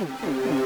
Mm-hmm.